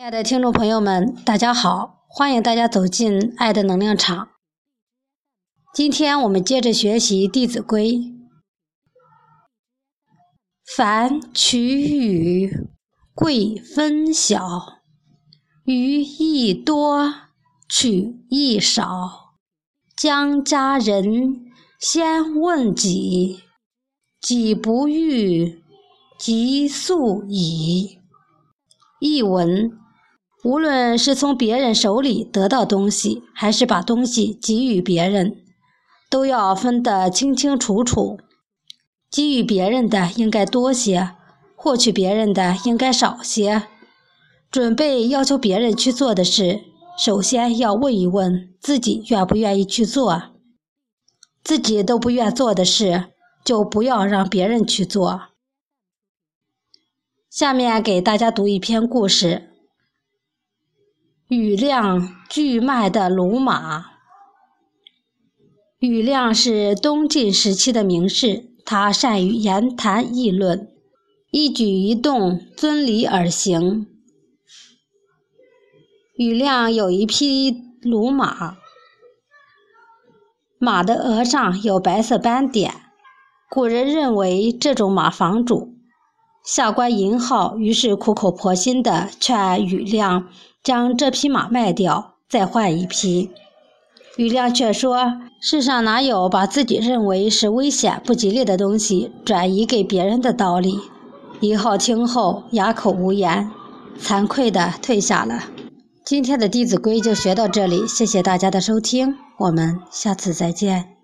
亲爱的听众朋友们，大家好！欢迎大家走进爱的能量场。今天我们接着学习《弟子规》：凡取与，贵分晓；予亦多，取亦少。将家人，先问己；己不欲，即速已。译文。无论是从别人手里得到东西，还是把东西给予别人，都要分得清清楚楚。给予别人的应该多些，获取别人的应该少些。准备要求别人去做的事，首先要问一问自己愿不愿意去做。自己都不愿做的事，就不要让别人去做。下面给大家读一篇故事。羽亮巨迈的鲁马。羽亮是东晋时期的名士，他善于言谈议论，一举一动遵礼而行。羽亮有一匹鲁马，马的额上有白色斑点，古人认为这种马防主。下官银浩于是苦口婆心地劝羽亮将这匹马卖掉，再换一匹。羽亮却说：“世上哪有把自己认为是危险不吉利的东西转移给别人的道理？”银浩听后哑口无言，惭愧地退下了。今天的《弟子规》就学到这里，谢谢大家的收听，我们下次再见。